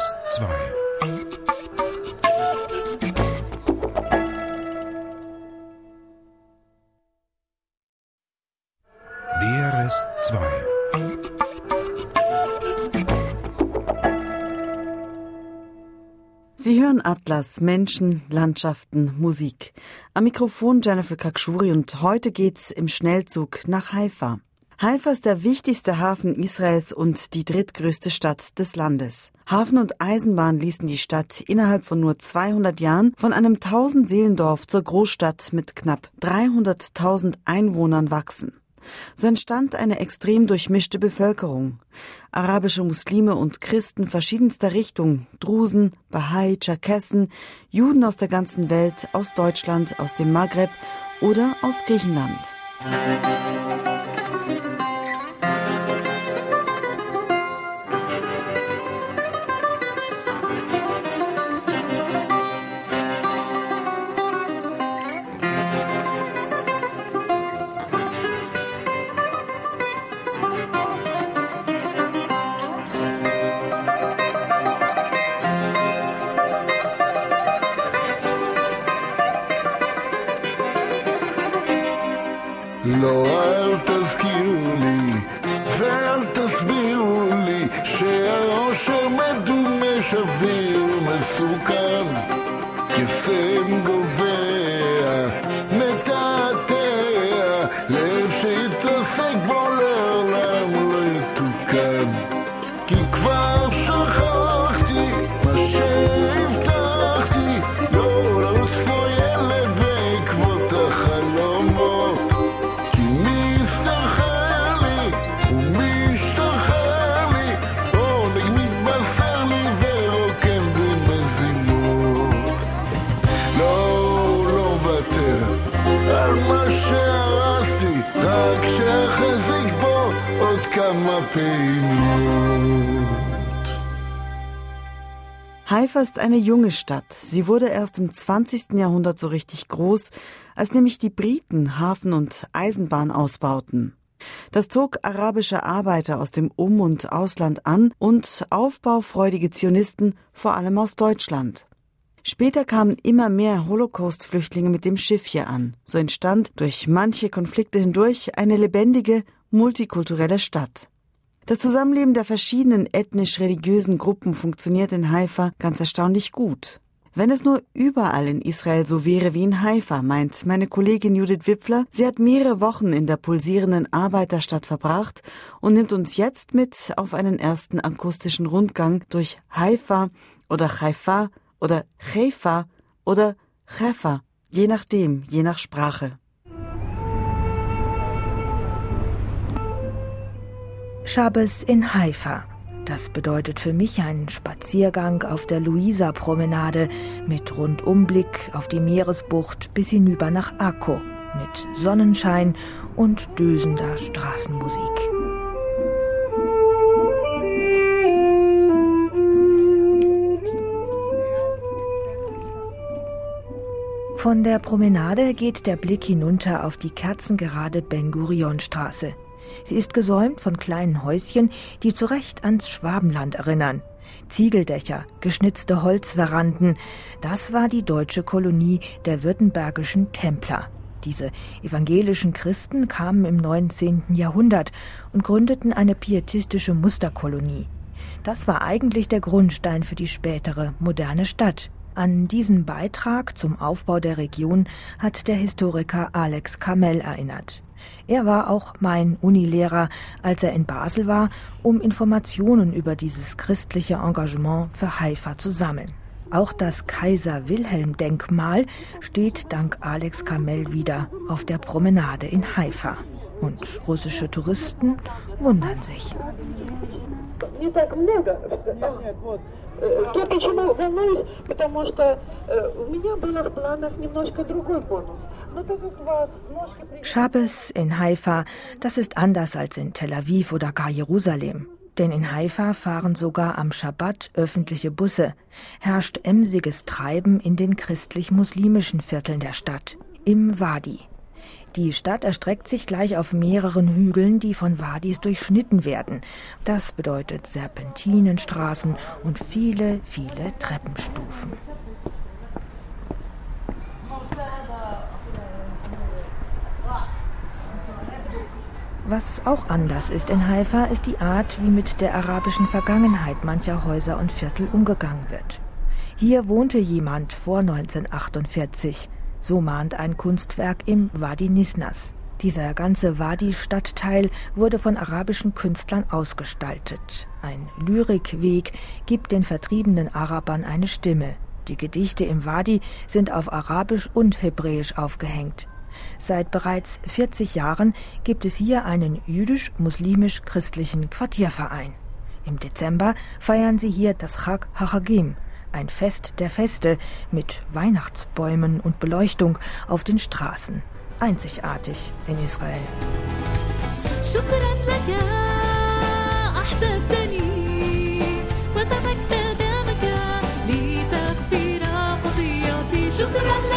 DRS 2 DRS 2 Sie hören Atlas, Menschen, Landschaften, Musik. Am Mikrofon Jennifer Kakshuri und heute geht's im Schnellzug nach Haifa. Haifa ist der wichtigste Hafen Israels und die drittgrößte Stadt des Landes. Hafen und Eisenbahn ließen die Stadt innerhalb von nur 200 Jahren von einem 1000 Seelendorf zur Großstadt mit knapp 300.000 Einwohnern wachsen. So entstand eine extrem durchmischte Bevölkerung. Arabische Muslime und Christen verschiedenster Richtung, Drusen, Bahai, Tscherkessen, Juden aus der ganzen Welt, aus Deutschland, aus dem Maghreb oder aus Griechenland. לא, Haifa ist eine junge Stadt. Sie wurde erst im 20. Jahrhundert so richtig groß, als nämlich die Briten Hafen- und Eisenbahn ausbauten. Das zog arabische Arbeiter aus dem Um- und Ausland an und aufbaufreudige Zionisten vor allem aus Deutschland. Später kamen immer mehr Holocaust-Flüchtlinge mit dem Schiff hier an. So entstand durch manche Konflikte hindurch eine lebendige, multikulturelle Stadt. Das Zusammenleben der verschiedenen ethnisch-religiösen Gruppen funktioniert in Haifa ganz erstaunlich gut. Wenn es nur überall in Israel so wäre wie in Haifa, meint meine Kollegin Judith Wipfler, sie hat mehrere Wochen in der pulsierenden Arbeiterstadt verbracht und nimmt uns jetzt mit auf einen ersten akustischen Rundgang durch Haifa oder Haifa oder Haifa oder Chefa, je nachdem, je nach Sprache. Schabes in Haifa. Das bedeutet für mich einen Spaziergang auf der Luisa-Promenade mit Rundumblick auf die Meeresbucht bis hinüber nach Akko mit Sonnenschein und dösender Straßenmusik. Von der Promenade geht der Blick hinunter auf die kerzengerade Ben-Gurion-Straße. Sie ist gesäumt von kleinen Häuschen, die zu Recht ans Schwabenland erinnern. Ziegeldächer, geschnitzte Holzveranden, das war die deutsche Kolonie der württembergischen Templer. Diese evangelischen Christen kamen im 19. Jahrhundert und gründeten eine pietistische Musterkolonie. Das war eigentlich der Grundstein für die spätere moderne Stadt. An diesen Beitrag zum Aufbau der Region hat der Historiker Alex Kamel erinnert. Er war auch mein Unilehrer, als er in Basel war, um Informationen über dieses christliche Engagement für Haifa zu sammeln. Auch das Kaiser Wilhelm Denkmal steht dank Alex Kamel wieder auf der Promenade in Haifa. Und russische Touristen wundern sich. не так много. Э, Я почему волнуюсь, потому что э, у меня было в планах немножко другой бонус. Schabbes in Haifa, das ist anders als in Tel Aviv oder gar Jerusalem. Denn in Haifa fahren sogar am Schabbat öffentliche Busse, herrscht emsiges Treiben in den christlich-muslimischen Vierteln der Stadt, im Wadi. Die Stadt erstreckt sich gleich auf mehreren Hügeln, die von Wadis durchschnitten werden. Das bedeutet Serpentinenstraßen und viele, viele Treppenstufen. Was auch anders ist in Haifa, ist die Art, wie mit der arabischen Vergangenheit mancher Häuser und Viertel umgegangen wird. Hier wohnte jemand vor 1948. So mahnt ein Kunstwerk im Wadi Nisnas. Dieser ganze Wadi-Stadtteil wurde von arabischen Künstlern ausgestaltet. Ein Lyrikweg gibt den vertriebenen Arabern eine Stimme. Die Gedichte im Wadi sind auf Arabisch und Hebräisch aufgehängt. Seit bereits 40 Jahren gibt es hier einen jüdisch-muslimisch-christlichen Quartierverein. Im Dezember feiern sie hier das Chag HaChagim, ein Fest der Feste mit Weihnachtsbäumen und Beleuchtung auf den Straßen. Einzigartig in Israel. شكرا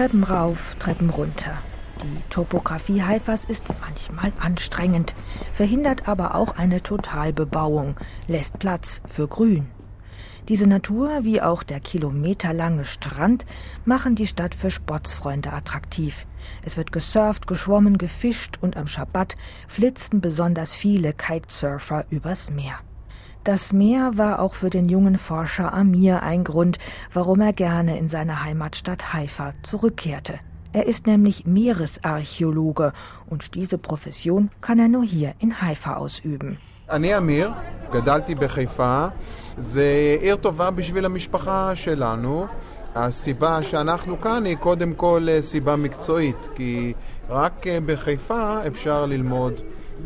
Treppen rauf, Treppen runter. Die Topografie Haifas ist manchmal anstrengend, verhindert aber auch eine Totalbebauung, lässt Platz für Grün. Diese Natur wie auch der kilometerlange Strand machen die Stadt für Sportsfreunde attraktiv. Es wird gesurft, geschwommen, gefischt und am Schabbat flitzten besonders viele Kitesurfer übers Meer. Das Meer war auch für den jungen Forscher Amir ein Grund, warum er gerne in seine Heimatstadt Haifa zurückkehrte. Er ist nämlich Meeresarchäologe und diese Profession kann er nur hier in Haifa ausüben. אני אמיר, גדלתי בחיפה, זה עיר טובה בשביל המשפחה שלנו. הסיבה שאנחנו כאן היא קודם כל סיבה מקצועית, כי רק בחיפה אפשר ללמוד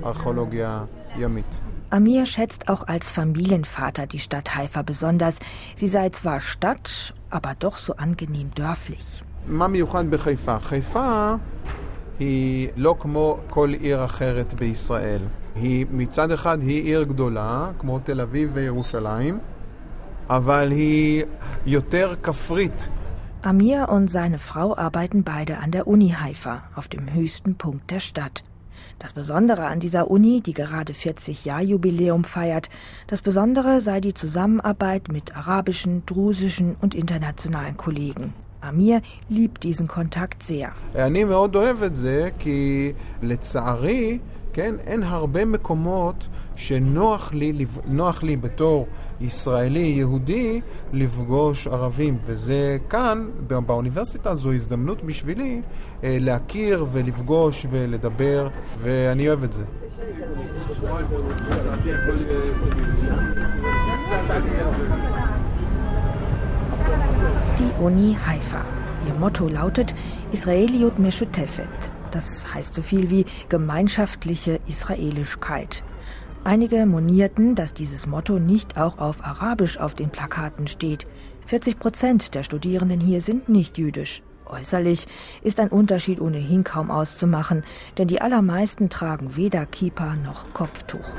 ארכיאולוגיה ימית. Amir schätzt auch als Familienvater die Stadt Haifa besonders. Sie sei zwar Stadt, aber doch so angenehm dörflich. מה מיוחד בחיפה? חיפה היא לא כמו כל עיר אחרת בישראל. היא מצד אחד היא עיר גדולה, כמו תל אביב וירושלים, אבל היא יותר כפרית. Amir und seine Frau arbeiten beide an der Uni Haifa, auf dem höchsten Punkt der Stadt. Das Besondere an dieser Uni, die gerade 40 Jahr Jubiläum feiert, das Besondere sei die Zusammenarbeit mit arabischen, drusischen und internationalen Kollegen. Amir liebt diesen Kontakt sehr. כן, אין הרבה מקומות שנוח לי, לי בתור ישראלי יהודי לפגוש ערבים, וזה כאן, באוניברסיטה, זו הזדמנות בשבילי אה, להכיר ולפגוש ולדבר, ואני אוהב את זה. Die Uni Haifa. Ihr Motto lautet Israeliut Meshutefet. Das heißt so viel wie gemeinschaftliche Israelischkeit. Einige monierten, dass dieses Motto nicht auch auf Arabisch auf den Plakaten steht. 40 Prozent der Studierenden hier sind nicht jüdisch. Äußerlich ist ein Unterschied ohnehin kaum auszumachen, denn die allermeisten tragen weder Kippa noch Kopftuch.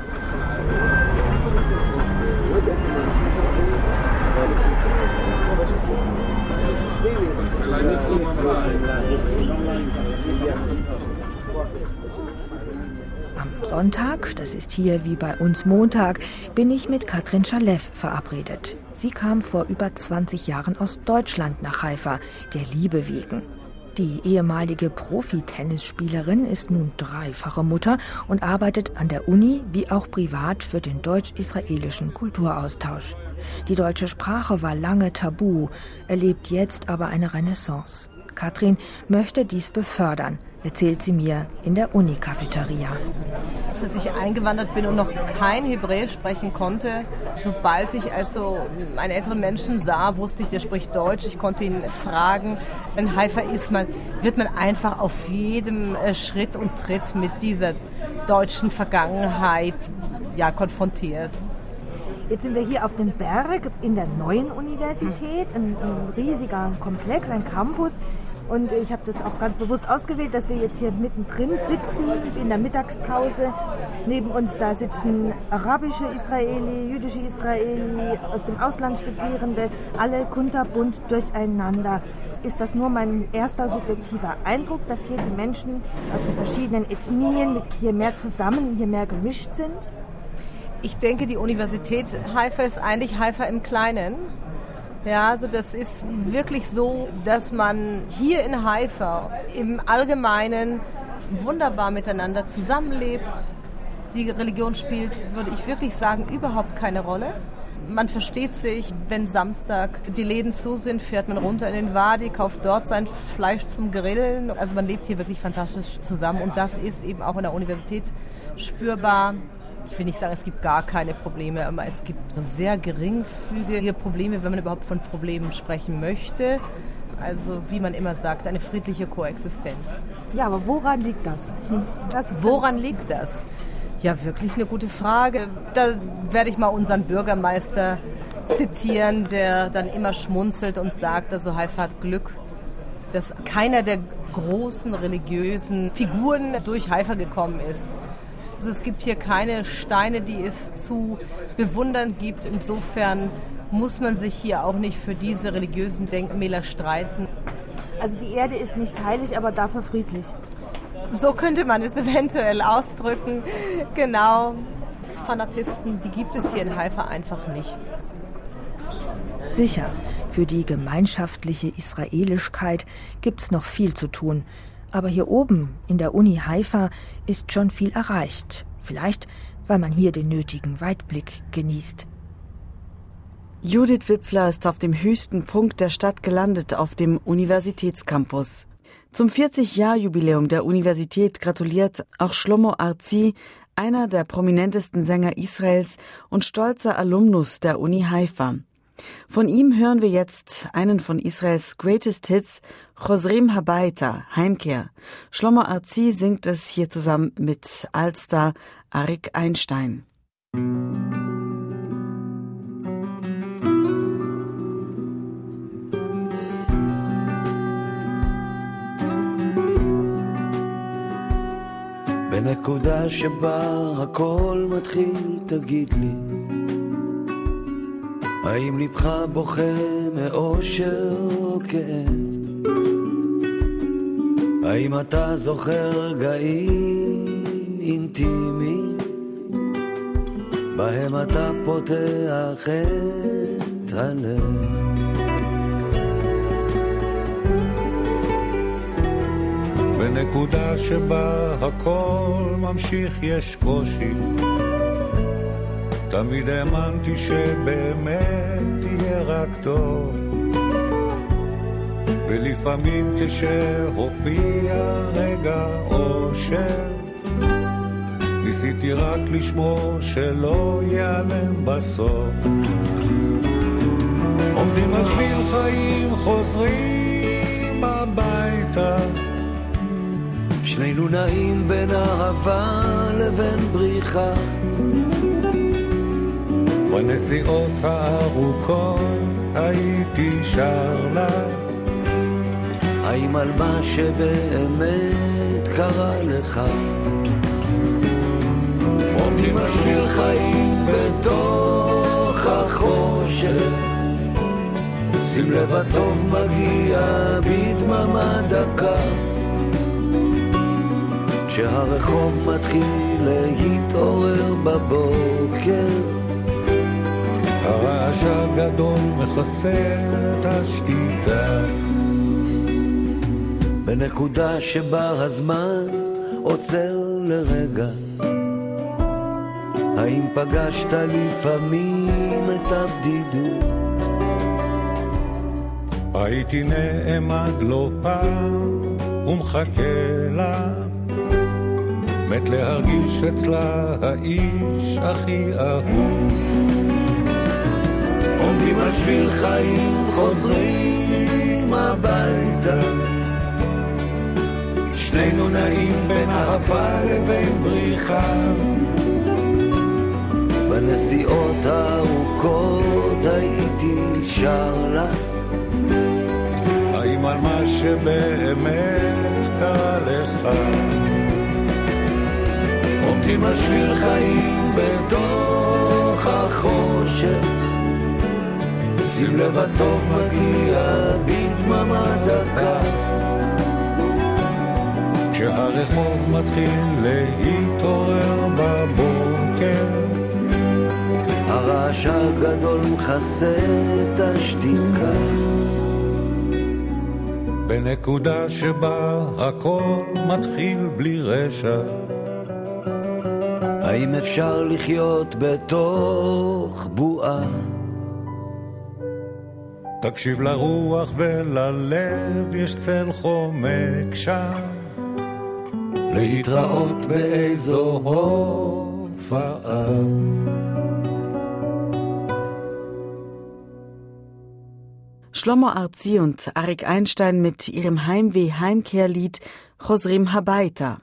Sonntag, das ist hier wie bei uns Montag, bin ich mit Katrin Schalev verabredet. Sie kam vor über 20 Jahren aus Deutschland nach Haifa, der Liebe wegen. Die ehemalige Profi-Tennisspielerin ist nun dreifache Mutter und arbeitet an der Uni wie auch privat für den deutsch-israelischen Kulturaustausch. Die deutsche Sprache war lange tabu, erlebt jetzt aber eine Renaissance. Katrin möchte dies befördern erzählt sie mir in der Uni-Cafeteria. Als ich eingewandert bin und noch kein Hebräisch sprechen konnte, sobald ich also einen älteren Menschen sah, wusste ich, er spricht Deutsch. Ich konnte ihn fragen. Wenn Haifa ist, man, wird man einfach auf jedem äh, Schritt und Tritt mit dieser deutschen Vergangenheit ja, konfrontiert. Jetzt sind wir hier auf dem Berg in der neuen Universität, ein, ein riesiger Komplex, ein Campus. Und ich habe das auch ganz bewusst ausgewählt, dass wir jetzt hier mittendrin sitzen in der Mittagspause. Neben uns da sitzen arabische Israeli, jüdische Israeli, aus dem Ausland Studierende, alle kunterbunt durcheinander. Ist das nur mein erster subjektiver Eindruck, dass hier die Menschen aus den verschiedenen Ethnien hier mehr zusammen, hier mehr gemischt sind? Ich denke, die Universität Haifa ist eigentlich Haifa im Kleinen. Ja, also das ist wirklich so, dass man hier in Haifa im Allgemeinen wunderbar miteinander zusammenlebt. Die Religion spielt, würde ich wirklich sagen, überhaupt keine Rolle. Man versteht sich, wenn Samstag die Läden zu sind, fährt man runter in den Wadi, kauft dort sein Fleisch zum Grillen. Also man lebt hier wirklich fantastisch zusammen und das ist eben auch in der Universität spürbar ich will nicht sagen, es gibt gar keine Probleme, aber es gibt sehr geringfügige Probleme, wenn man überhaupt von Problemen sprechen möchte. Also wie man immer sagt, eine friedliche Koexistenz. Ja, aber woran liegt das? das woran liegt das? Ja, wirklich eine gute Frage. Da werde ich mal unseren Bürgermeister zitieren, der dann immer schmunzelt und sagt, also Haifa hat Glück, dass keiner der großen religiösen Figuren durch Haifa gekommen ist. Also es gibt hier keine Steine, die es zu bewundern gibt. Insofern muss man sich hier auch nicht für diese religiösen Denkmäler streiten. Also die Erde ist nicht heilig, aber dafür friedlich. So könnte man es eventuell ausdrücken. Genau. Fanatisten, die gibt es hier in Haifa einfach nicht. Sicher, für die gemeinschaftliche Israelischkeit gibt es noch viel zu tun. Aber hier oben in der Uni Haifa ist schon viel erreicht. Vielleicht, weil man hier den nötigen Weitblick genießt. Judith Wipfler ist auf dem höchsten Punkt der Stadt gelandet, auf dem Universitätscampus. Zum 40-Jahr-Jubiläum der Universität gratuliert auch Shlomo Arzi, einer der prominentesten Sänger Israels und stolzer Alumnus der Uni Haifa. Von ihm hören wir jetzt einen von Israels Greatest Hits, Chosrim Habaita, Heimkehr. Shlomo Arzi singt es hier zusammen mit Alstar Arik Einstein. בנקודה שבה הכל מתחיל, תגיד לי האם לבך בוכה מאושר או כאב? האם אתה זוכר רגעים אינטימיים בהם אתה פותח את הלב? בנקודה שבה הכל ממשיך יש קושי תמיד האמנתי שבאמת יהיה רק טוב. ולפעמים כשהופיע רגע אושר ניסיתי רק לשמור שלא ייעלם בסוף. עומדים על שביל חיים חוזרים הביתה. שנינו נעים בין אהבה לבין בריחה בנסיעות הארוכות הייתי שר לה. האם על מה שבאמת קרה לך? עומדים על חיים בתוך החושך. שים לב הטוב מגיע בדממה דקה. כשהרחוב מתחיל להתעורר בבוקר הרעש הגדול מכסה את השתיקה. בנקודה שבה הזמן עוצר לרגע, האם פגשת לפעמים את הבדידות? הייתי נעמד לא פעם ומחכה לה, מת להרגיש אצלה האיש הכי אהוב. עומדים על שביל חיים, חוזרים הביתה. שנינו נעים בין אהבה לבין בריחה. בנסיעות הארוכות הייתי שר לה. האם על מה שבאמת קרה לך. עומדים על שביל חיים בתוך החושך, שים לב הטוב מגיע בדממה דקה. כשהרחוב מתחיל להתעורר בבוקר, הרעש הגדול מכסה את השתיקה. בנקודה שבה הכל מתחיל בלי רשע. האם אפשר לחיות בתוך בועה? תקשיב לרוח וללב, יש צל חומק שם. להתראות באיזו הופעה. Schlomo Arzi und Arik Einstein mit ihrem Heimweh-Heimkehrlied Chosrim Habaita.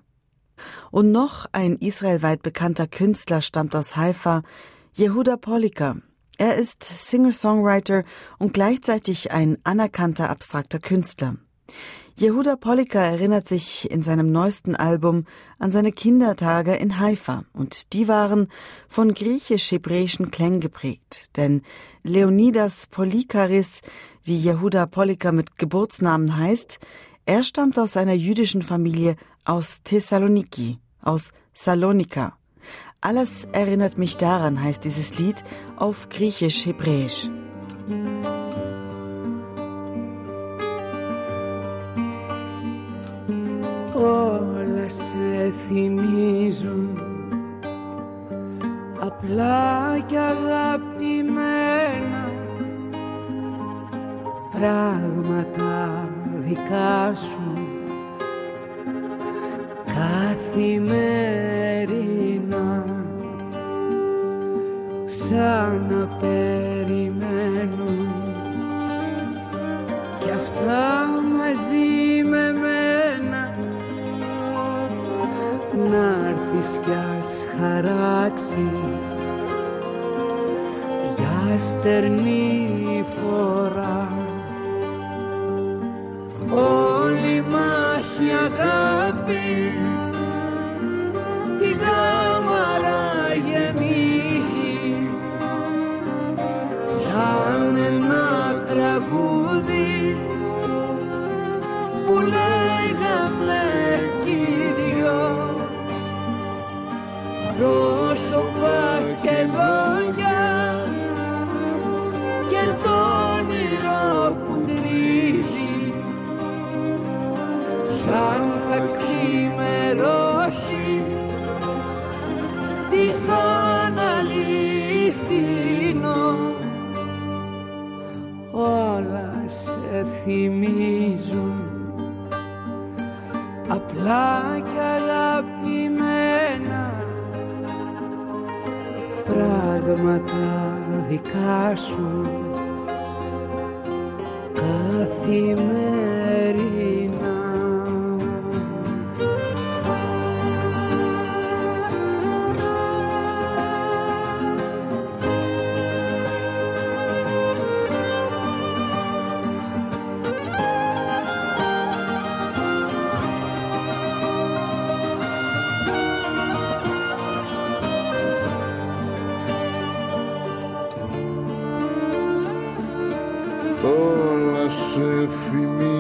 Und noch ein israelweit bekannter Künstler stammt aus Haifa, Yehuda Polika. Er ist Singer-Songwriter und gleichzeitig ein anerkannter abstrakter Künstler. Yehuda Polika erinnert sich in seinem neuesten Album an seine Kindertage in Haifa und die waren von griechisch-hebräischen Klängen geprägt, denn Leonidas Polikaris, wie Yehuda Polika mit Geburtsnamen heißt, er stammt aus einer jüdischen Familie aus Thessaloniki, aus Salonika. Alles erinnert mich daran, heißt dieses Lied auf griechisch-hebräisch. όλα σε θυμίζουν απλά και αγαπημένα πράγματα δικά σου καθημερινά Σαν να περιμένουν κι αυτά μαζί με μένα να έρθεις κι ας χαράξει. Για στερνή φορά. Όλη μας η αγάπη χάσουν κάθε σε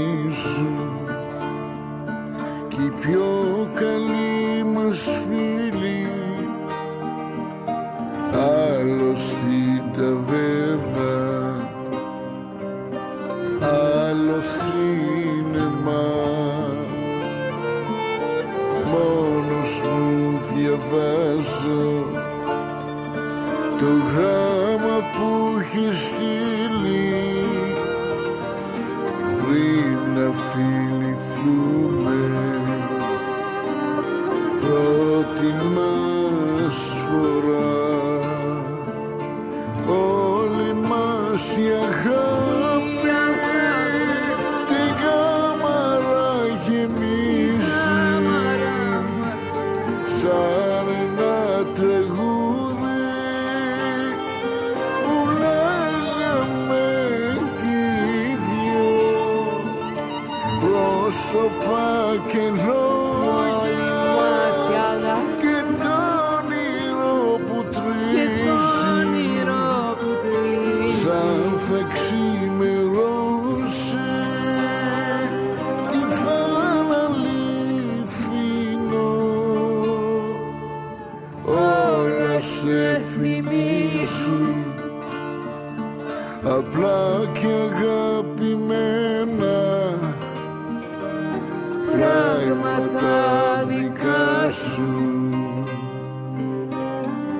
πράγματα δικά σου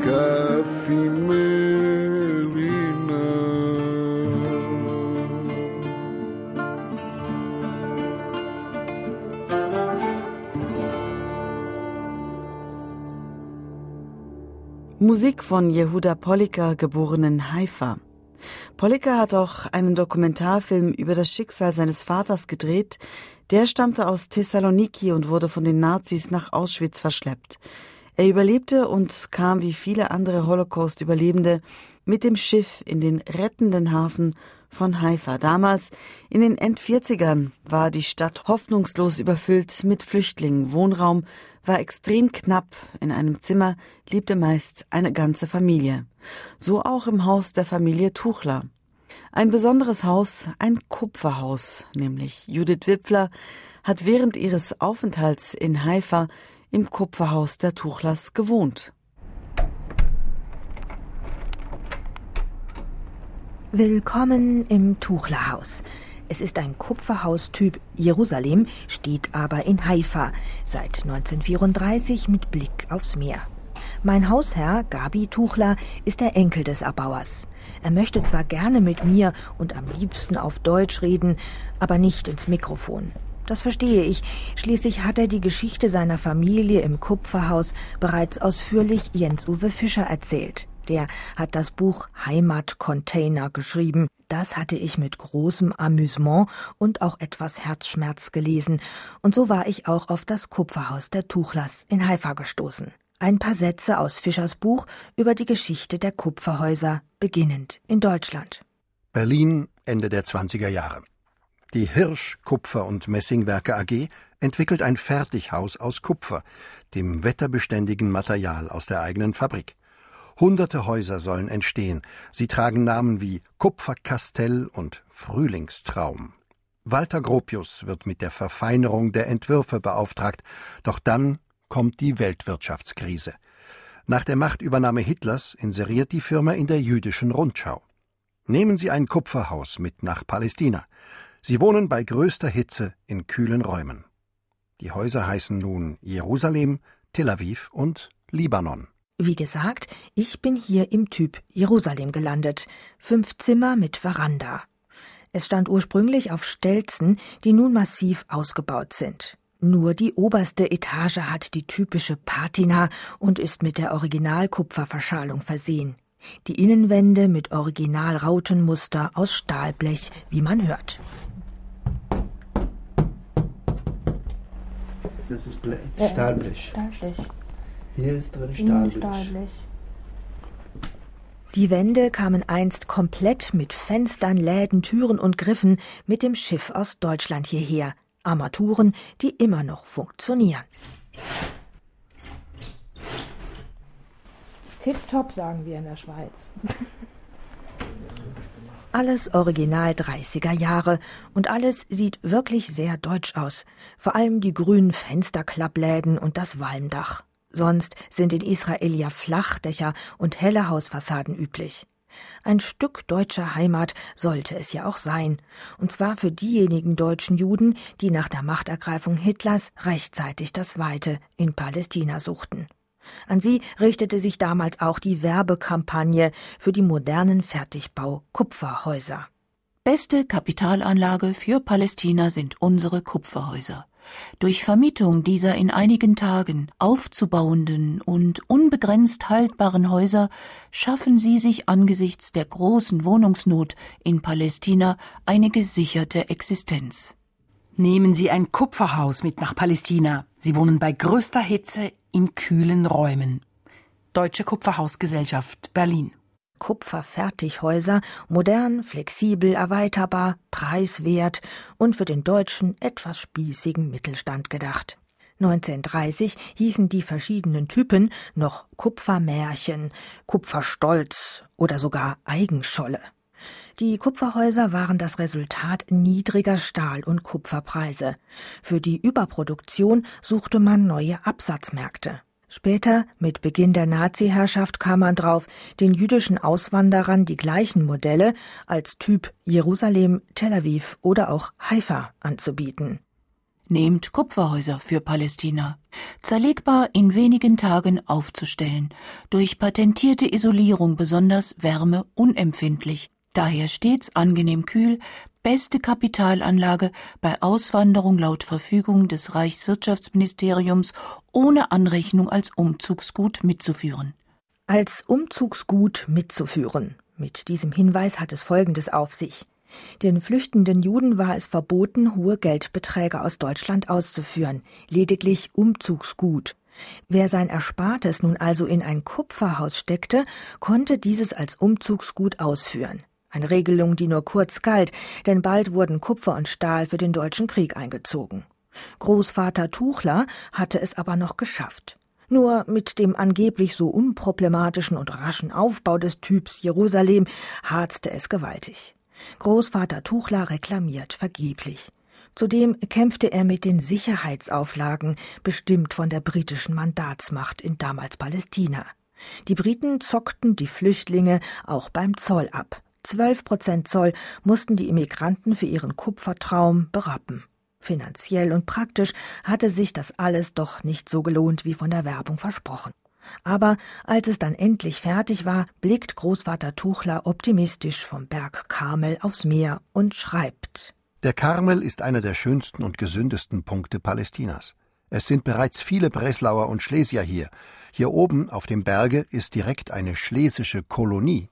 καθημερινά Musik von Yehuda Polliker, geborenen Haifa. Polliker hat auch einen Dokumentarfilm über das Schicksal seines Vaters gedreht. der stammte aus Thessaloniki und wurde von den Nazis nach Auschwitz verschleppt. Er überlebte und kam wie viele andere Holocaust-Überlebende mit dem Schiff in den rettenden Hafen von Haifa. Damals, in den End-40ern, war die Stadt hoffnungslos überfüllt mit Flüchtlingen. Wohnraum war extrem knapp. In einem Zimmer lebte meist eine ganze Familie. So auch im Haus der Familie Tuchler. Ein besonderes Haus, ein Kupferhaus, nämlich Judith Wipfler hat während ihres Aufenthalts in Haifa im Kupferhaus der Tuchlers gewohnt. Willkommen im Tuchlerhaus. Es ist ein Kupferhaustyp Jerusalem, steht aber in Haifa, seit 1934 mit Blick aufs Meer. Mein Hausherr, Gabi Tuchler, ist der Enkel des Erbauers. Er möchte zwar gerne mit mir und am liebsten auf Deutsch reden, aber nicht ins Mikrofon. Das verstehe ich. Schließlich hat er die Geschichte seiner Familie im Kupferhaus bereits ausführlich Jens-Uwe Fischer erzählt. Der hat das Buch Heimatcontainer geschrieben. Das hatte ich mit großem Amüsement und auch etwas Herzschmerz gelesen. Und so war ich auch auf das Kupferhaus der Tuchlers in Haifa gestoßen. Ein paar Sätze aus Fischers Buch über die Geschichte der Kupferhäuser, beginnend in Deutschland. Berlin, Ende der 20er Jahre. Die Hirsch Kupfer- und Messingwerke AG entwickelt ein Fertighaus aus Kupfer, dem wetterbeständigen Material aus der eigenen Fabrik. Hunderte Häuser sollen entstehen. Sie tragen Namen wie Kupferkastell und Frühlingstraum. Walter Gropius wird mit der Verfeinerung der Entwürfe beauftragt, doch dann kommt die Weltwirtschaftskrise. Nach der Machtübernahme Hitlers inseriert die Firma in der jüdischen Rundschau. Nehmen Sie ein Kupferhaus mit nach Palästina. Sie wohnen bei größter Hitze in kühlen Räumen. Die Häuser heißen nun Jerusalem, Tel Aviv und Libanon. Wie gesagt, ich bin hier im Typ Jerusalem gelandet. Fünf Zimmer mit Veranda. Es stand ursprünglich auf Stelzen, die nun massiv ausgebaut sind. Nur die oberste Etage hat die typische Patina und ist mit der Originalkupferverschalung versehen. Die Innenwände mit Originalrautenmuster aus Stahlblech, wie man hört. Das ist Blech, Stahlblech. Stahlblech. Hier ist drin Stahlblech. Die Wände kamen einst komplett mit Fenstern, Läden, Türen und Griffen mit dem Schiff aus Deutschland hierher. Armaturen, die immer noch funktionieren. Tipptopp, sagen wir in der Schweiz. Alles original 30er Jahre und alles sieht wirklich sehr deutsch aus. Vor allem die grünen Fensterklappläden und das Walmdach. Sonst sind in Israel ja Flachdächer und helle Hausfassaden üblich. Ein Stück deutscher Heimat sollte es ja auch sein, und zwar für diejenigen deutschen Juden, die nach der Machtergreifung Hitlers rechtzeitig das Weite in Palästina suchten. An sie richtete sich damals auch die Werbekampagne für die modernen Fertigbau Kupferhäuser. Beste Kapitalanlage für Palästina sind unsere Kupferhäuser. Durch Vermietung dieser in einigen Tagen aufzubauenden und unbegrenzt haltbaren Häuser schaffen sie sich angesichts der großen Wohnungsnot in Palästina eine gesicherte Existenz. Nehmen Sie ein Kupferhaus mit nach Palästina. Sie wohnen bei größter Hitze in kühlen Räumen. Deutsche Kupferhausgesellschaft Berlin. Kupferfertighäuser, modern, flexibel, erweiterbar, preiswert und für den deutschen etwas spießigen Mittelstand gedacht. 1930 hießen die verschiedenen Typen noch Kupfermärchen, Kupferstolz oder sogar Eigenscholle. Die Kupferhäuser waren das Resultat niedriger Stahl- und Kupferpreise. Für die Überproduktion suchte man neue Absatzmärkte. Später, mit Beginn der Nazi-Herrschaft, kam man drauf, den jüdischen Auswanderern die gleichen Modelle als Typ Jerusalem, Tel Aviv oder auch Haifa anzubieten. Nehmt Kupferhäuser für Palästina. Zerlegbar in wenigen Tagen aufzustellen. Durch patentierte Isolierung besonders wärmeunempfindlich. Daher stets angenehm kühl, beste Kapitalanlage bei Auswanderung laut Verfügung des Reichswirtschaftsministeriums ohne Anrechnung als Umzugsgut mitzuführen. Als Umzugsgut mitzuführen. Mit diesem Hinweis hat es Folgendes auf sich. Den flüchtenden Juden war es verboten, hohe Geldbeträge aus Deutschland auszuführen, lediglich Umzugsgut. Wer sein Erspartes nun also in ein Kupferhaus steckte, konnte dieses als Umzugsgut ausführen. Eine Regelung, die nur kurz galt, denn bald wurden Kupfer und Stahl für den Deutschen Krieg eingezogen. Großvater Tuchler hatte es aber noch geschafft. Nur mit dem angeblich so unproblematischen und raschen Aufbau des Typs Jerusalem harzte es gewaltig. Großvater Tuchler reklamiert vergeblich. Zudem kämpfte er mit den Sicherheitsauflagen, bestimmt von der britischen Mandatsmacht in damals Palästina. Die Briten zockten die Flüchtlinge auch beim Zoll ab. Zwölf Prozent Zoll mussten die Immigranten für ihren Kupfertraum berappen. Finanziell und praktisch hatte sich das alles doch nicht so gelohnt wie von der Werbung versprochen. Aber als es dann endlich fertig war, blickt Großvater Tuchler optimistisch vom Berg Karmel aufs Meer und schreibt Der Karmel ist einer der schönsten und gesündesten Punkte Palästinas. Es sind bereits viele Breslauer und Schlesier hier. Hier oben auf dem Berge ist direkt eine schlesische Kolonie.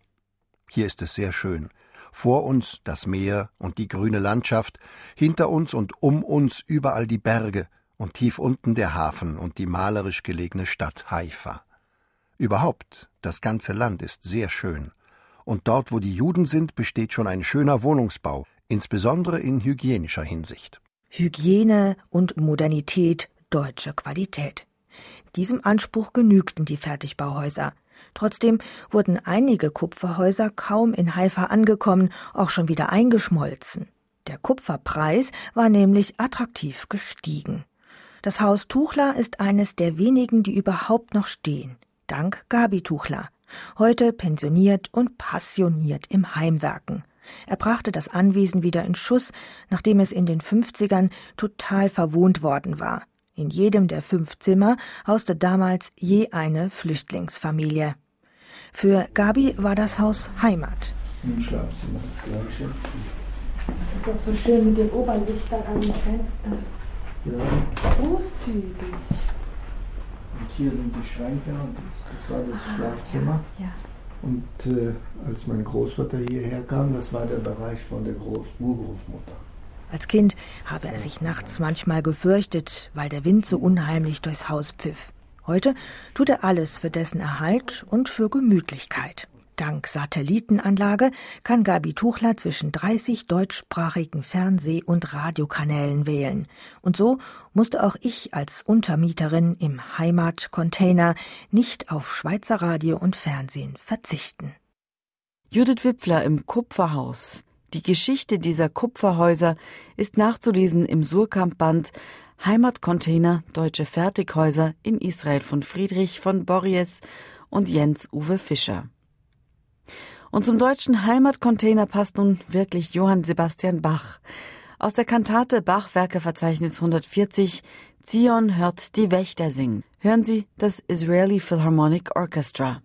Hier ist es sehr schön. Vor uns das Meer und die grüne Landschaft, hinter uns und um uns überall die Berge und tief unten der Hafen und die malerisch gelegene Stadt Haifa. Überhaupt, das ganze Land ist sehr schön. Und dort, wo die Juden sind, besteht schon ein schöner Wohnungsbau, insbesondere in hygienischer Hinsicht. Hygiene und Modernität deutsche Qualität. Diesem Anspruch genügten die Fertigbauhäuser. Trotzdem wurden einige Kupferhäuser kaum in Haifa angekommen, auch schon wieder eingeschmolzen. Der Kupferpreis war nämlich attraktiv gestiegen. Das Haus Tuchler ist eines der wenigen, die überhaupt noch stehen. Dank Gabi Tuchler. Heute pensioniert und passioniert im Heimwerken. Er brachte das Anwesen wieder in Schuss, nachdem es in den 50ern total verwohnt worden war. In jedem der fünf Zimmer hauste damals je eine Flüchtlingsfamilie. Für Gabi war das Haus Heimat. Im Schlafzimmer das gleiche. Das ist auch so schön mit den Oberlichtern an den Fenstern. Ja. Großzügig. Und hier sind die Schränke und das, das war das ah, Schlafzimmer. Ja. Und äh, als mein Großvater hierher kam, das war der Bereich von der Groß Urgroßmutter. Als Kind habe er sich nachts manchmal gefürchtet, weil der Wind so unheimlich durchs Haus pfiff. Heute tut er alles für dessen Erhalt und für Gemütlichkeit. Dank Satellitenanlage kann Gabi Tuchler zwischen 30 deutschsprachigen Fernseh- und Radiokanälen wählen. Und so musste auch ich als Untermieterin im Heimatcontainer nicht auf Schweizer Radio und Fernsehen verzichten. Judith Wipfler im Kupferhaus. Die Geschichte dieser Kupferhäuser ist nachzulesen im Surkamp-Band Heimatcontainer Deutsche Fertighäuser in Israel von Friedrich von Borries und Jens Uwe Fischer. Und zum deutschen Heimatcontainer passt nun wirklich Johann Sebastian Bach. Aus der Kantate Bachwerkeverzeichnis 140 Zion hört die Wächter singen. Hören Sie das Israeli Philharmonic Orchestra.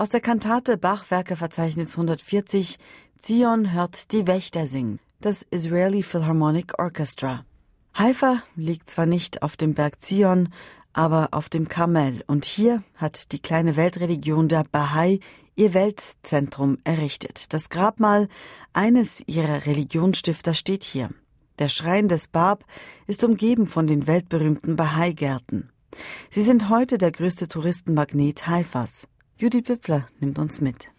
Aus der Kantate Bachwerkeverzeichnis 140 Zion hört die Wächter singen, das Israeli Philharmonic Orchestra. Haifa liegt zwar nicht auf dem Berg Zion, aber auf dem Karmel und hier hat die kleine Weltreligion der Bahai ihr Weltzentrum errichtet. Das Grabmal eines ihrer Religionsstifter steht hier. Der Schrein des Bab ist umgeben von den weltberühmten Bahai-Gärten. Sie sind heute der größte Touristenmagnet Haifas. Judith Wipfler nimmt uns mit.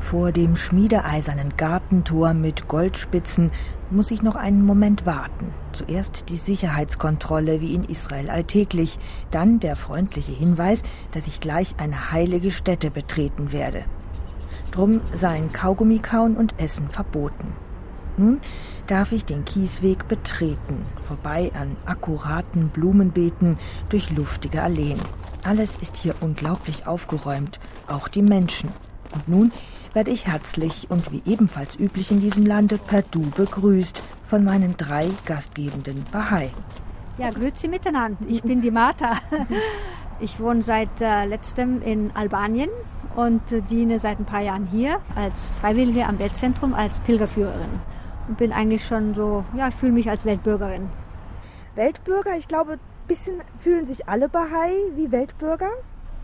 Vor dem schmiedeeisernen Gartentor mit Goldspitzen muss ich noch einen Moment warten. Zuerst die Sicherheitskontrolle wie in Israel alltäglich, dann der freundliche Hinweis, dass ich gleich eine heilige Stätte betreten werde. Drum seien Kaugummi kauen und Essen verboten. Nun darf ich den Kiesweg betreten, vorbei an akkuraten Blumenbeeten durch luftige Alleen. Alles ist hier unglaublich aufgeräumt, auch die Menschen. Und nun werde ich herzlich und wie ebenfalls üblich in diesem Lande per Du begrüßt von meinen drei gastgebenden Bahai. Ja, grüezi miteinander. Ich bin die Martha. Ich wohne seit äh, letztem in Albanien und äh, diene seit ein paar Jahren hier als Freiwillige am Weltzentrum als Pilgerführerin bin eigentlich schon so, ja, ich fühle mich als Weltbürgerin. Weltbürger, ich glaube, ein bisschen fühlen sich alle Bahai wie Weltbürger.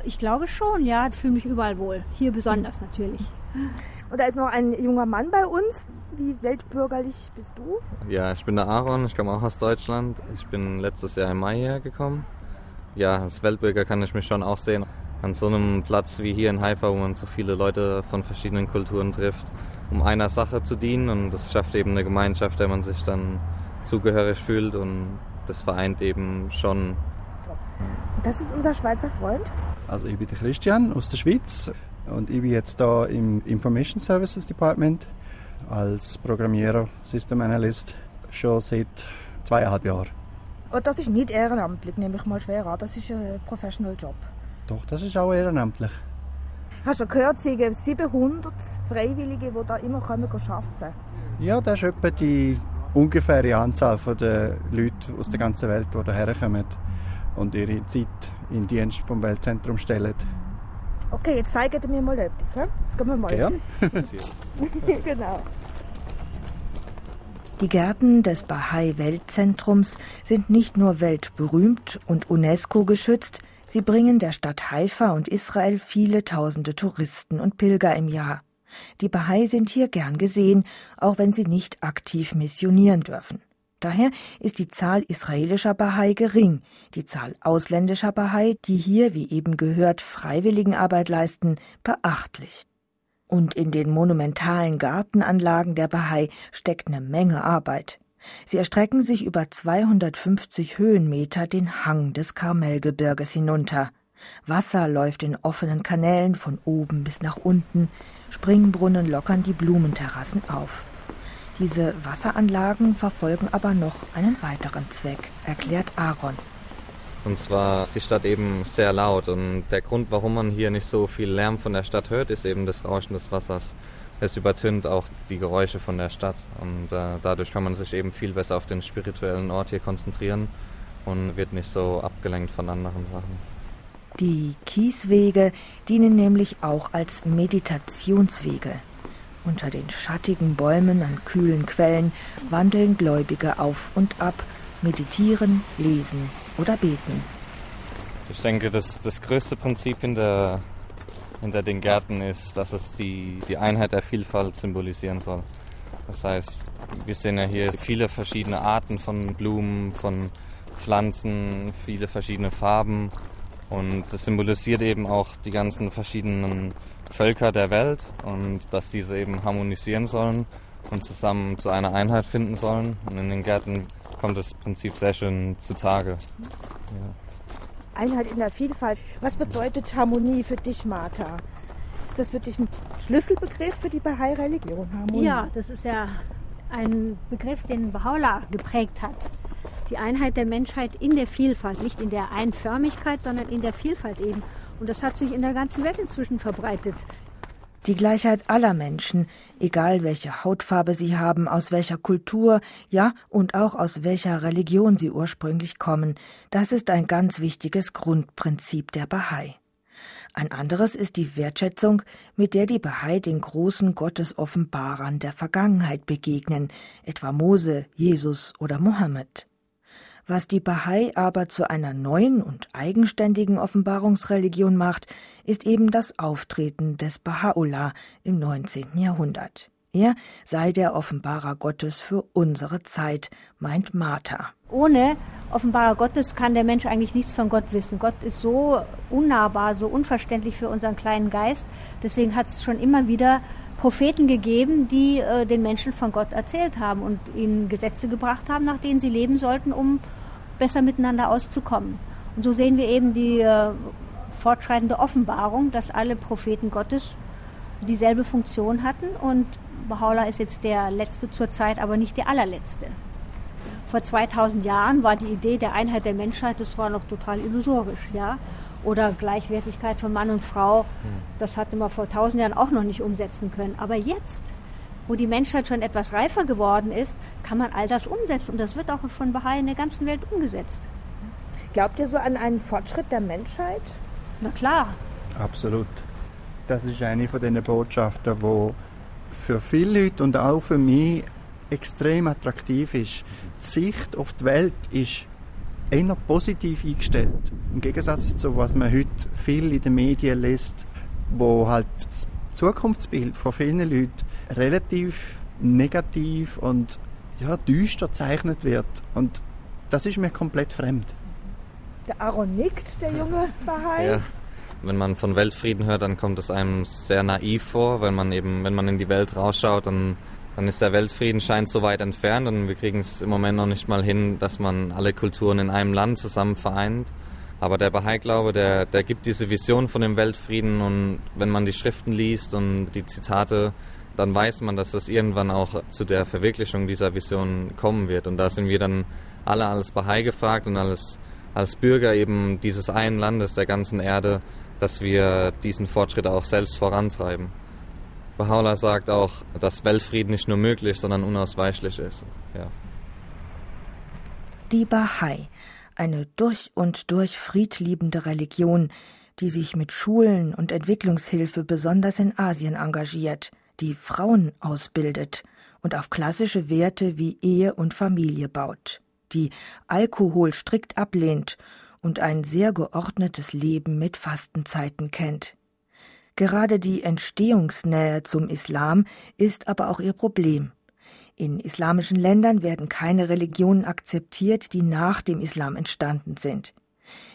Ich glaube schon, ja, ich fühle mich überall wohl. Hier besonders natürlich. Und da ist noch ein junger Mann bei uns. Wie weltbürgerlich bist du? Ja, ich bin der Aaron, ich komme auch aus Deutschland. Ich bin letztes Jahr im Mai hergekommen. Ja, als Weltbürger kann ich mich schon auch sehen. An so einem Platz wie hier in Haifa, wo man so viele Leute von verschiedenen Kulturen trifft, um einer Sache zu dienen. Und das schafft eben eine Gemeinschaft, der man sich dann zugehörig fühlt. Und das vereint eben schon. Das ist unser Schweizer Freund. Also ich bin der Christian aus der Schweiz. Und ich bin jetzt da im Information Services Department als Programmierer, System Analyst schon seit zweieinhalb Jahren. Und das ist nicht ehrenamtlich, nehme ich mal schwer an. Das ist ein Professional Job. Doch, das ist auch ehrenamtlich. Hast du gehört, es sind 700 Freiwillige, die da immer kommen arbeiten Ja, das ist etwa die ungefähre Anzahl der Leute aus der ganzen Welt, die hierher kommen und ihre Zeit in Dienst vom Weltzentrum stellen. Okay, jetzt zeigt mir mal etwas. He? Jetzt gehen wir mal. Gern. genau. Die Gärten des Bahai-Weltzentrums sind nicht nur weltberühmt und UNESCO geschützt, sie bringen der Stadt Haifa und Israel viele tausende Touristen und Pilger im Jahr. Die Bahai sind hier gern gesehen, auch wenn sie nicht aktiv missionieren dürfen. Daher ist die Zahl israelischer Bahai gering. Die Zahl ausländischer Bahai, die hier, wie eben gehört, Freiwilligenarbeit leisten, beachtlich. Und in den monumentalen Gartenanlagen der Bahai steckt eine Menge Arbeit. Sie erstrecken sich über 250 Höhenmeter den Hang des Karmelgebirges hinunter. Wasser läuft in offenen Kanälen von oben bis nach unten, Springbrunnen lockern die Blumenterrassen auf. Diese Wasseranlagen verfolgen aber noch einen weiteren Zweck, erklärt Aaron. Und zwar ist die Stadt eben sehr laut und der Grund, warum man hier nicht so viel Lärm von der Stadt hört, ist eben das Rauschen des Wassers. Es übertönt auch die Geräusche von der Stadt und äh, dadurch kann man sich eben viel besser auf den spirituellen Ort hier konzentrieren und wird nicht so abgelenkt von anderen Sachen. Die Kieswege dienen nämlich auch als Meditationswege. Unter den schattigen Bäumen an kühlen Quellen wandeln Gläubige auf und ab, meditieren, lesen oder beten. Ich denke, das, das größte Prinzip hinter, hinter den Gärten ist, dass es die, die Einheit der Vielfalt symbolisieren soll. Das heißt, wir sehen ja hier viele verschiedene Arten von Blumen, von Pflanzen, viele verschiedene Farben. Und das symbolisiert eben auch die ganzen verschiedenen Völker der Welt und dass diese eben harmonisieren sollen und zusammen zu einer Einheit finden sollen. Und in den Gärten kommt das Prinzip sehr schön zutage. Ja. Einheit in der Vielfalt. Was bedeutet Harmonie für dich, Martha? Ist das für dich ein Schlüsselbegriff für die Bahai-Religion? Harmonie? Ja, das ist ja ein Begriff, den Baha'u'llah geprägt hat. Die Einheit der Menschheit in der Vielfalt, nicht in der Einförmigkeit, sondern in der Vielfalt eben. Und das hat sich in der ganzen Welt inzwischen verbreitet. Die Gleichheit aller Menschen, egal welche Hautfarbe sie haben, aus welcher Kultur, ja und auch aus welcher Religion sie ursprünglich kommen, das ist ein ganz wichtiges Grundprinzip der Bahai. Ein anderes ist die Wertschätzung, mit der die Bahai den großen Gottesoffenbarern der Vergangenheit begegnen, etwa Mose, Jesus oder Mohammed. Was die Bahai aber zu einer neuen und eigenständigen Offenbarungsreligion macht, ist eben das Auftreten des Baha'u'llah im 19. Jahrhundert. Er sei der Offenbarer Gottes für unsere Zeit, meint Martha. Ohne Offenbarer Gottes kann der Mensch eigentlich nichts von Gott wissen. Gott ist so unnahbar, so unverständlich für unseren kleinen Geist. Deswegen hat es schon immer wieder Propheten gegeben, die äh, den Menschen von Gott erzählt haben und ihnen Gesetze gebracht haben, nach denen sie leben sollten, um besser miteinander auszukommen. Und so sehen wir eben die äh, fortschreitende Offenbarung, dass alle Propheten Gottes dieselbe Funktion hatten und Baha'u'llah ist jetzt der letzte zur Zeit, aber nicht der allerletzte. Vor 2000 Jahren war die Idee der Einheit der Menschheit, das war noch total illusorisch, ja. Oder Gleichwertigkeit von Mann und Frau, das hatte man vor 1000 Jahren auch noch nicht umsetzen können. Aber jetzt, wo die Menschheit schon etwas reifer geworden ist, kann man all das umsetzen. Und das wird auch von Bahai in der ganzen Welt umgesetzt. Glaubt ihr so an einen Fortschritt der Menschheit? Na klar. Absolut. Das ist eine von den Botschaften, die für viele Leute und auch für mich extrem attraktiv ist. Die Sicht auf die Welt ist eher positiv eingestellt. Im Gegensatz zu was man heute viel in den Medien liest, wo halt das Zukunftsbild von vielen Leuten relativ negativ und ja, düster gezeichnet wird. Und das ist mir komplett fremd. Der Aaron nickt, der junge Bahai. Ja. Wenn man von Weltfrieden hört, dann kommt es einem sehr naiv vor, weil man eben, wenn man in die Welt rausschaut, dann, dann ist der Weltfrieden scheint so weit entfernt und wir kriegen es im Moment noch nicht mal hin, dass man alle Kulturen in einem Land zusammen vereint. Aber der Bahai-Glaube, der, der gibt diese Vision von dem Weltfrieden und wenn man die Schriften liest und die Zitate, dann weiß man, dass das irgendwann auch zu der Verwirklichung dieser Vision kommen wird. Und da sind wir dann alle als Bahai gefragt und als, als Bürger eben dieses einen Landes, der ganzen Erde, dass wir diesen Fortschritt auch selbst vorantreiben. Baha'u'llah sagt auch, dass Weltfrieden nicht nur möglich, sondern unausweichlich ist. Ja. Die Bahai, eine durch und durch friedliebende Religion, die sich mit Schulen und Entwicklungshilfe besonders in Asien engagiert, die Frauen ausbildet und auf klassische Werte wie Ehe und Familie baut, die Alkohol strikt ablehnt und ein sehr geordnetes Leben mit Fastenzeiten kennt. Gerade die Entstehungsnähe zum Islam ist aber auch ihr Problem. In islamischen Ländern werden keine Religionen akzeptiert, die nach dem Islam entstanden sind.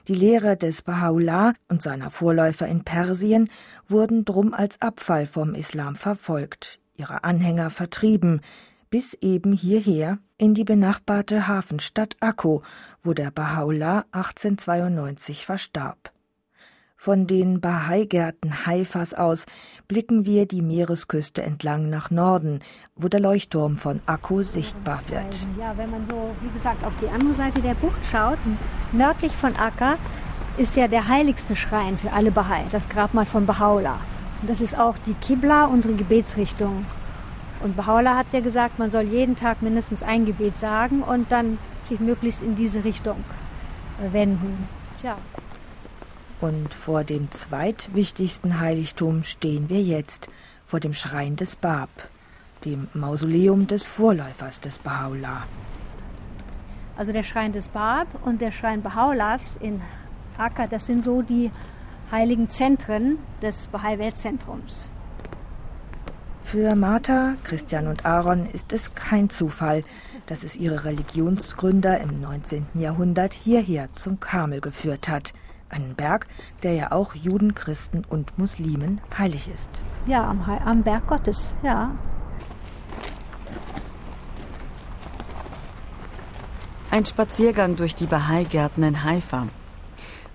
Die Lehre des Baha'u'llah und seiner Vorläufer in Persien wurden drum als Abfall vom Islam verfolgt, ihre Anhänger vertrieben, bis eben hierher in die benachbarte Hafenstadt Akko, wo der Baha'u'llah 1892 verstarb. Von den Bahai-Gärten Haifas aus blicken wir die Meeresküste entlang nach Norden, wo der Leuchtturm von Akku sichtbar wird. Ja, wenn man so, wie gesagt, auf die andere Seite der Bucht schaut, nördlich von Akka, ist ja der heiligste Schrein für alle Bahai, das Grabmal von Baha'u'llah. Und das ist auch die Qibla, unsere Gebetsrichtung. Und Baha'u'llah hat ja gesagt, man soll jeden Tag mindestens ein Gebet sagen und dann sich möglichst in diese Richtung wenden. Tja. Und vor dem zweitwichtigsten Heiligtum stehen wir jetzt, vor dem Schrein des Bab, dem Mausoleum des Vorläufers des Baha'u'llah. Also der Schrein des Bab und der Schrein Baha'u'llahs in Akka, das sind so die heiligen Zentren des Bahai-Weltzentrums. Für Martha, Christian und Aaron ist es kein Zufall, dass es ihre Religionsgründer im 19. Jahrhundert hierher zum Karmel geführt hat. Einen Berg, der ja auch Juden, Christen und Muslimen heilig ist. Ja, am, am Berg Gottes, ja. Ein Spaziergang durch die Bahai-Gärten in Haifa.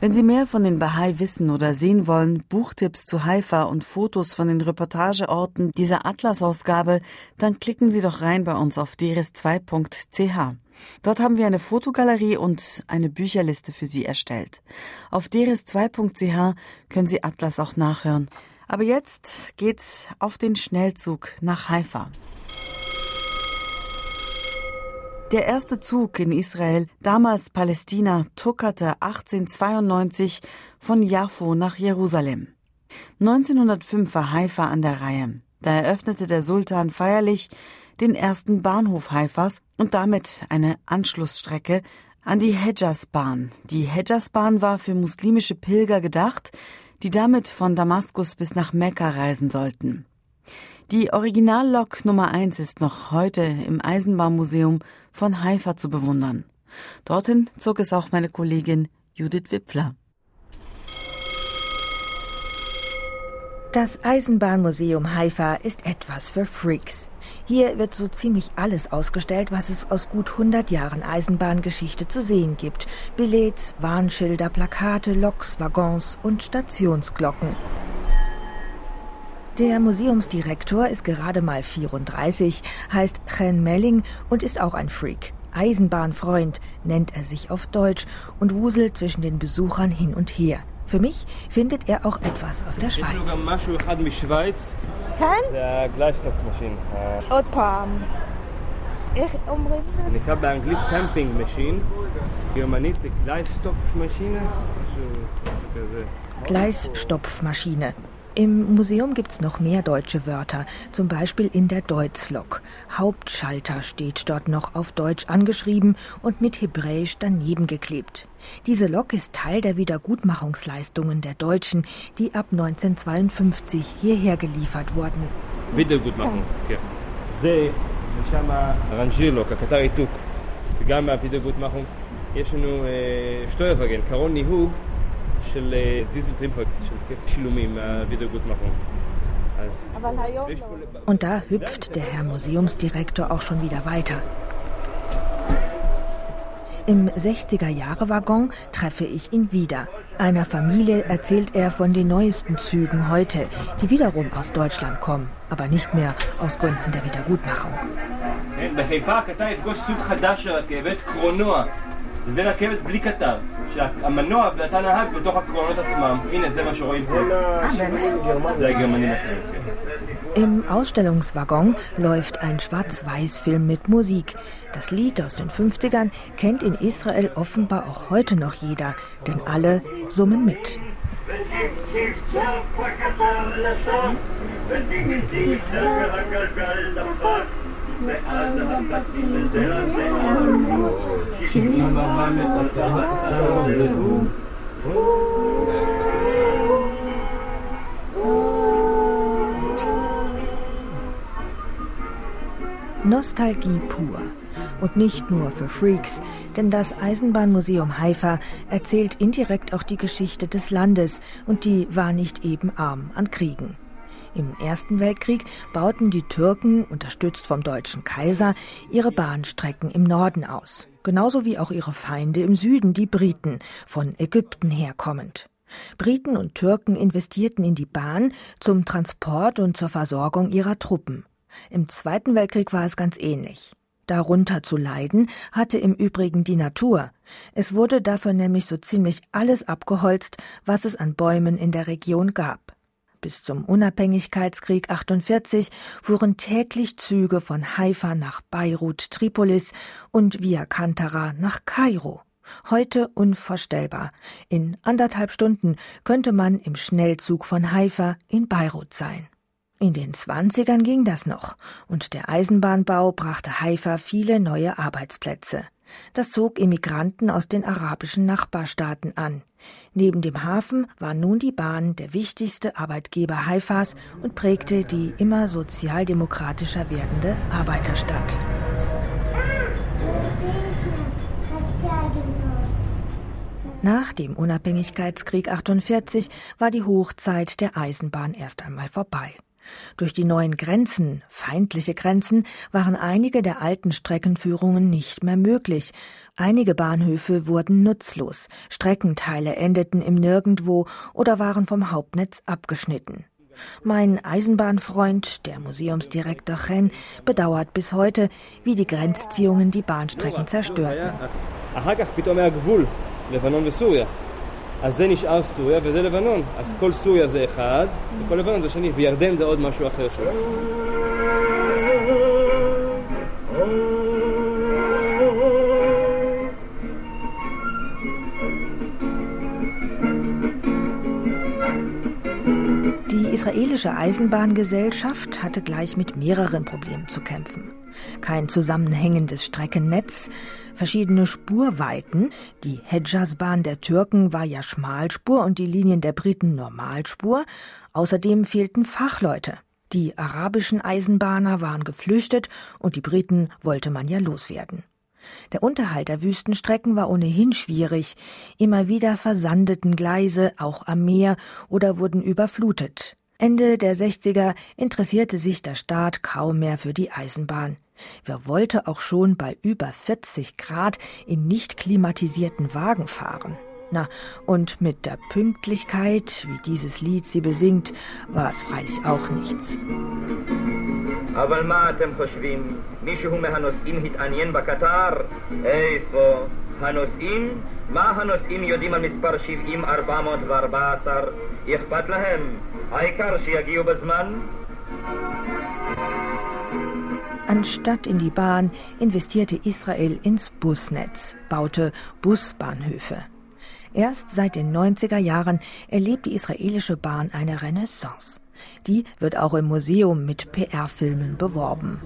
Wenn Sie mehr von den Bahai wissen oder sehen wollen, Buchtipps zu Haifa und Fotos von den Reportageorten dieser Atlas-Ausgabe, dann klicken Sie doch rein bei uns auf drs2.ch. Dort haben wir eine Fotogalerie und eine Bücherliste für Sie erstellt. Auf drs2.ch können Sie Atlas auch nachhören. Aber jetzt geht's auf den Schnellzug nach Haifa. Der erste Zug in Israel, damals Palästina, tuckerte 1892 von Jaffo nach Jerusalem. 1905 war Haifa an der Reihe. Da eröffnete der Sultan feierlich den ersten Bahnhof Haifas und damit eine Anschlussstrecke an die Hedjasbahn. Die Hedjasbahn war für muslimische Pilger gedacht, die damit von Damaskus bis nach Mekka reisen sollten. Die Originallok Nummer 1 ist noch heute im Eisenbahnmuseum von Haifa zu bewundern. Dorthin zog es auch meine Kollegin Judith Wipfler. Das Eisenbahnmuseum Haifa ist etwas für Freaks. Hier wird so ziemlich alles ausgestellt, was es aus gut 100 Jahren Eisenbahngeschichte zu sehen gibt. Billets, Warnschilder, Plakate, Loks, Waggons und Stationsglocken. Der Museumsdirektor ist gerade mal 34, heißt Chen Melling und ist auch ein Freak. Eisenbahnfreund nennt er sich auf Deutsch und wuselt zwischen den Besuchern hin und her. Für mich findet er auch etwas aus der Schweiz. Kann? Der Gleichstoffmaschine. Opa. Ich umringe. Ich habe eigentlich Campingmaschine. Germanite Gleisstopfmaschine. Also, Gleisstopfmaschine. Im Museum gibt's noch mehr deutsche Wörter, zum Beispiel in der Deutzlok. Hauptschalter steht dort noch auf Deutsch angeschrieben und mit Hebräisch daneben geklebt. Diese Lok ist Teil der Wiedergutmachungsleistungen der Deutschen, die ab 1952 hierher geliefert wurden. Wiedergutmachung, כן. זה, ושם הרנג'ירלוק, הקטר עיתוק, זה גם מהווידאוגוטמחung. יש לנו שטויברגן, קרון ניהוג של דיזל טרימפר, של שילומים מהווידאוגוטמachung. Und da hüpft der Herr Museumsdirektor auch schon wieder weiter. Im 60er-Jahre-Waggon treffe ich ihn wieder. Einer Familie erzählt er von den neuesten Zügen heute, die wiederum aus Deutschland kommen, aber nicht mehr aus Gründen der Wiedergutmachung. בחיפה הקטר יפגוש סוג חדש של רכבת, קרונוע. וזה רכבת בלי קטר, שהמנוע ואתה נהג בתוך הקרונות עצמם. הנה, זה מה שרואים פה. זה הגרמנים השונים, Im Ausstellungswaggon läuft ein Schwarz-Weiß-Film mit Musik. Das Lied aus den 50ern kennt in Israel offenbar auch heute noch jeder, denn alle summen mit. Nostalgie pur. Und nicht nur für Freaks, denn das Eisenbahnmuseum Haifa erzählt indirekt auch die Geschichte des Landes und die war nicht eben arm an Kriegen. Im Ersten Weltkrieg bauten die Türken, unterstützt vom deutschen Kaiser, ihre Bahnstrecken im Norden aus. Genauso wie auch ihre Feinde im Süden, die Briten, von Ägypten herkommend. Briten und Türken investierten in die Bahn zum Transport und zur Versorgung ihrer Truppen. Im Zweiten Weltkrieg war es ganz ähnlich. Darunter zu leiden hatte im Übrigen die Natur. Es wurde dafür nämlich so ziemlich alles abgeholzt, was es an Bäumen in der Region gab. Bis zum Unabhängigkeitskrieg 48 fuhren täglich Züge von Haifa nach Beirut, Tripolis und via Kantara nach Kairo. Heute unvorstellbar. In anderthalb Stunden könnte man im Schnellzug von Haifa in Beirut sein. In den Zwanzigern ging das noch, und der Eisenbahnbau brachte Haifa viele neue Arbeitsplätze. Das zog Immigranten aus den arabischen Nachbarstaaten an. Neben dem Hafen war nun die Bahn der wichtigste Arbeitgeber Haifas und prägte die immer sozialdemokratischer werdende Arbeiterstadt. Nach dem Unabhängigkeitskrieg 48 war die Hochzeit der Eisenbahn erst einmal vorbei. Durch die neuen Grenzen, feindliche Grenzen, waren einige der alten Streckenführungen nicht mehr möglich. Einige Bahnhöfe wurden nutzlos, Streckenteile endeten im Nirgendwo oder waren vom Hauptnetz abgeschnitten. Mein Eisenbahnfreund, der Museumsdirektor Chen, bedauert bis heute, wie die Grenzziehungen die Bahnstrecken zerstörten. אז זה נשאר סוריה וזה לבנון. אז כל סוריה זה אחד, וכל לבנון זה שני, וירדן זה עוד משהו אחר שלו. Israelische Eisenbahngesellschaft hatte gleich mit mehreren Problemen zu kämpfen. Kein zusammenhängendes Streckennetz, verschiedene Spurweiten. Die Hedjazbahn der Türken war ja Schmalspur und die Linien der Briten Normalspur. Außerdem fehlten Fachleute. Die arabischen Eisenbahner waren geflüchtet und die Briten wollte man ja loswerden. Der Unterhalt der Wüstenstrecken war ohnehin schwierig. Immer wieder versandeten Gleise, auch am Meer, oder wurden überflutet. Ende der 60er interessierte sich der Staat kaum mehr für die Eisenbahn. Wer wollte auch schon bei über 40 Grad in nicht klimatisierten Wagen fahren? Na, und mit der Pünktlichkeit, wie dieses Lied sie besingt, war es freilich auch nichts. אבל מה אתם חושבים? מישהו מהנוסעים התעניין בקטר? איפה? הנוסעים? מה הנוסעים יודעים על מספר 70-414? אכפת להם? העיקר שיגיעו בזמן? Anstatt in die Bahn investierte Israel ins Busnetz, baute Busbahnhöfe. Erst seit den 90er Jahren erlebt die israelische Bahn eine Renaissance. Die wird auch im Museum mit PR-Filmen beworben.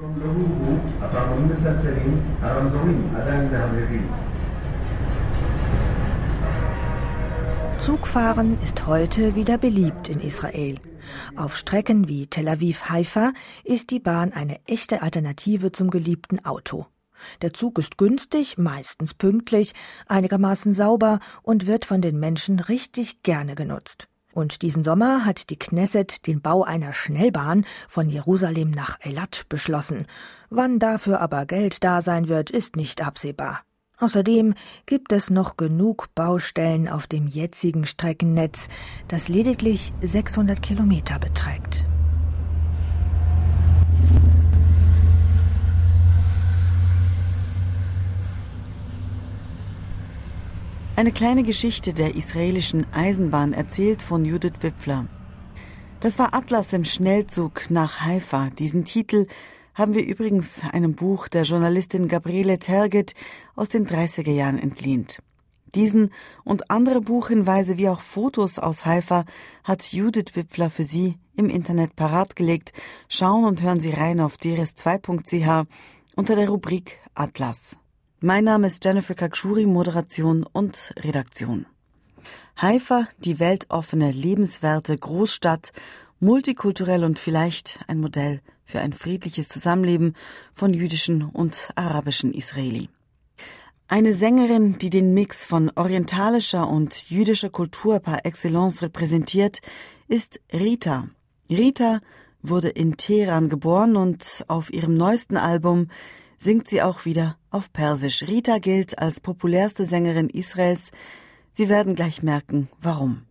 Zugfahren ist heute wieder beliebt in Israel. Auf Strecken wie Tel Aviv-Haifa ist die Bahn eine echte Alternative zum geliebten Auto. Der Zug ist günstig, meistens pünktlich, einigermaßen sauber und wird von den Menschen richtig gerne genutzt. Und diesen Sommer hat die Knesset den Bau einer Schnellbahn von Jerusalem nach Eilat beschlossen. Wann dafür aber Geld da sein wird, ist nicht absehbar. Außerdem gibt es noch genug Baustellen auf dem jetzigen Streckennetz, das lediglich 600 Kilometer beträgt. Eine kleine Geschichte der israelischen Eisenbahn erzählt von Judith Wipfler. Das war Atlas im Schnellzug nach Haifa. Diesen Titel haben wir übrigens einem Buch der Journalistin Gabriele Terget aus den 30er Jahren entlehnt. Diesen und andere Buchhinweise wie auch Fotos aus Haifa hat Judith Wipfler für Sie im Internet parat gelegt. Schauen und hören Sie rein auf drs2.ch unter der Rubrik Atlas. Mein Name ist Jennifer Kakshuri, Moderation und Redaktion. Haifa, die weltoffene, lebenswerte Großstadt, multikulturell und vielleicht ein Modell für ein friedliches Zusammenleben von jüdischen und arabischen Israeli. Eine Sängerin, die den Mix von orientalischer und jüdischer Kultur par excellence repräsentiert, ist Rita. Rita wurde in Teheran geboren und auf ihrem neuesten Album singt sie auch wieder auf Persisch. Rita gilt als populärste Sängerin Israels. Sie werden gleich merken, warum.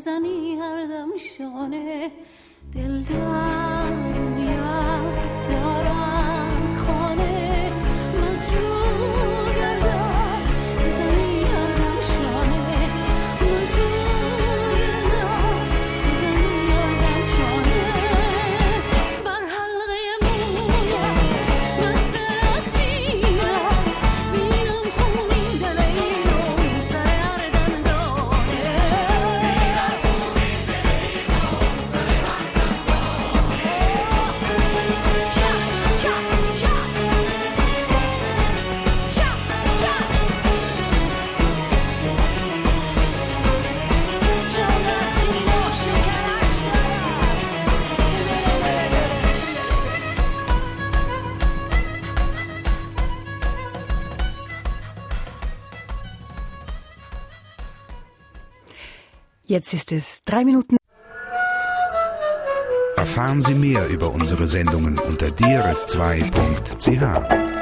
بزنی هر دم شانه دلدار Jetzt ist es drei Minuten. Erfahren Sie mehr über unsere Sendungen unter drs2.ch.